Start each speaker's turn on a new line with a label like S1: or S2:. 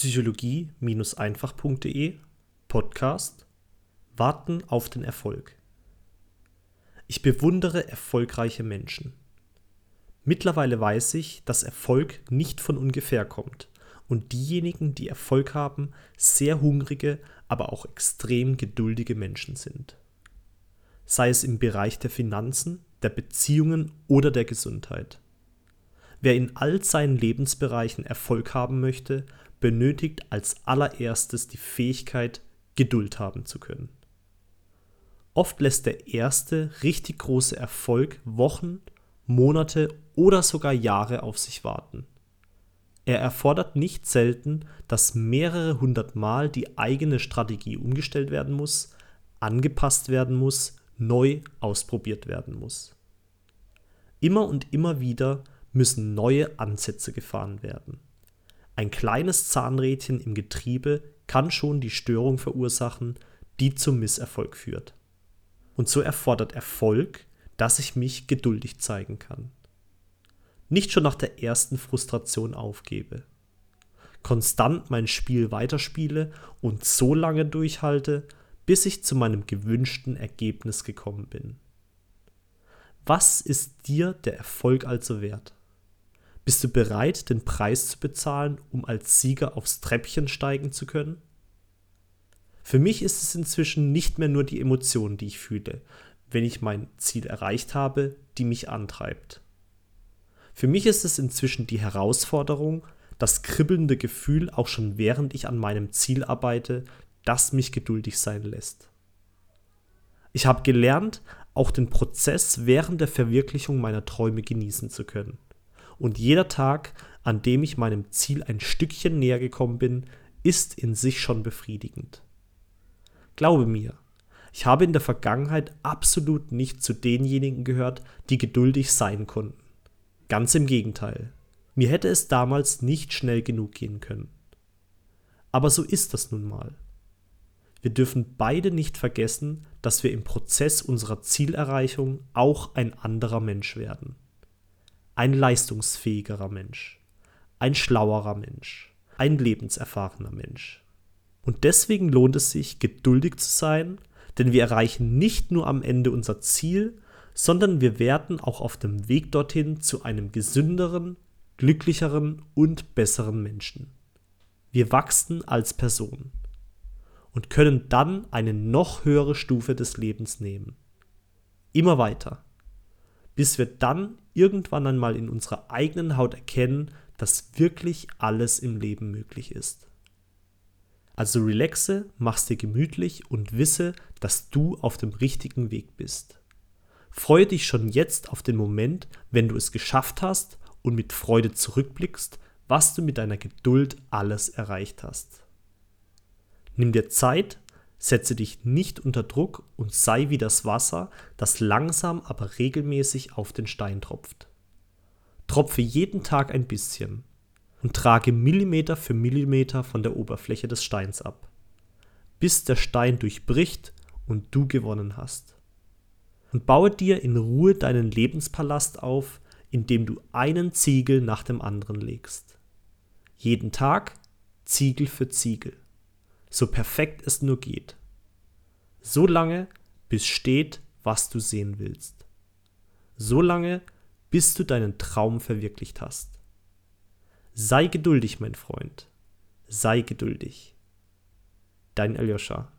S1: psychologie-einfach.de Podcast Warten auf den Erfolg. Ich bewundere erfolgreiche Menschen. Mittlerweile weiß ich, dass Erfolg nicht von ungefähr kommt und diejenigen, die Erfolg haben, sehr hungrige, aber auch extrem geduldige Menschen sind. Sei es im Bereich der Finanzen, der Beziehungen oder der Gesundheit. Wer in all seinen Lebensbereichen Erfolg haben möchte, benötigt als allererstes die Fähigkeit, Geduld haben zu können. Oft lässt der erste richtig große Erfolg Wochen, Monate oder sogar Jahre auf sich warten. Er erfordert nicht selten, dass mehrere hundert Mal die eigene Strategie umgestellt werden muss, angepasst werden muss, neu ausprobiert werden muss. Immer und immer wieder müssen neue Ansätze gefahren werden. Ein kleines Zahnrädchen im Getriebe kann schon die Störung verursachen, die zum Misserfolg führt. Und so erfordert Erfolg, dass ich mich geduldig zeigen kann. Nicht schon nach der ersten Frustration aufgebe. Konstant mein Spiel weiterspiele und so lange durchhalte, bis ich zu meinem gewünschten Ergebnis gekommen bin. Was ist dir der Erfolg also wert? Bist du bereit, den Preis zu bezahlen, um als Sieger aufs Treppchen steigen zu können? Für mich ist es inzwischen nicht mehr nur die Emotion, die ich fühle, wenn ich mein Ziel erreicht habe, die mich antreibt. Für mich ist es inzwischen die Herausforderung, das kribbelnde Gefühl auch schon während ich an meinem Ziel arbeite, das mich geduldig sein lässt. Ich habe gelernt, auch den Prozess während der Verwirklichung meiner Träume genießen zu können und jeder Tag, an dem ich meinem Ziel ein Stückchen näher gekommen bin, ist in sich schon befriedigend. Glaube mir, ich habe in der Vergangenheit absolut nicht zu denjenigen gehört, die geduldig sein konnten. Ganz im Gegenteil. Mir hätte es damals nicht schnell genug gehen können. Aber so ist das nun mal. Wir dürfen beide nicht vergessen, dass wir im Prozess unserer Zielerreichung auch ein anderer Mensch werden ein leistungsfähigerer Mensch, ein schlauerer Mensch, ein lebenserfahrener Mensch. Und deswegen lohnt es sich, geduldig zu sein, denn wir erreichen nicht nur am Ende unser Ziel, sondern wir werden auch auf dem Weg dorthin zu einem gesünderen, glücklicheren und besseren Menschen. Wir wachsen als Person und können dann eine noch höhere Stufe des Lebens nehmen. Immer weiter bis wir dann irgendwann einmal in unserer eigenen Haut erkennen, dass wirklich alles im Leben möglich ist. Also relaxe, mach's dir gemütlich und wisse, dass du auf dem richtigen Weg bist. Freue dich schon jetzt auf den Moment, wenn du es geschafft hast und mit Freude zurückblickst, was du mit deiner Geduld alles erreicht hast. Nimm dir Zeit, Setze dich nicht unter Druck und sei wie das Wasser, das langsam aber regelmäßig auf den Stein tropft. Tropfe jeden Tag ein bisschen und trage Millimeter für Millimeter von der Oberfläche des Steins ab, bis der Stein durchbricht und du gewonnen hast. Und baue dir in Ruhe deinen Lebenspalast auf, indem du einen Ziegel nach dem anderen legst. Jeden Tag Ziegel für Ziegel so perfekt es nur geht. So lange, bis steht, was du sehen willst. So lange, bis du deinen Traum verwirklicht hast. Sei geduldig, mein Freund. Sei geduldig. Dein Aljoscha.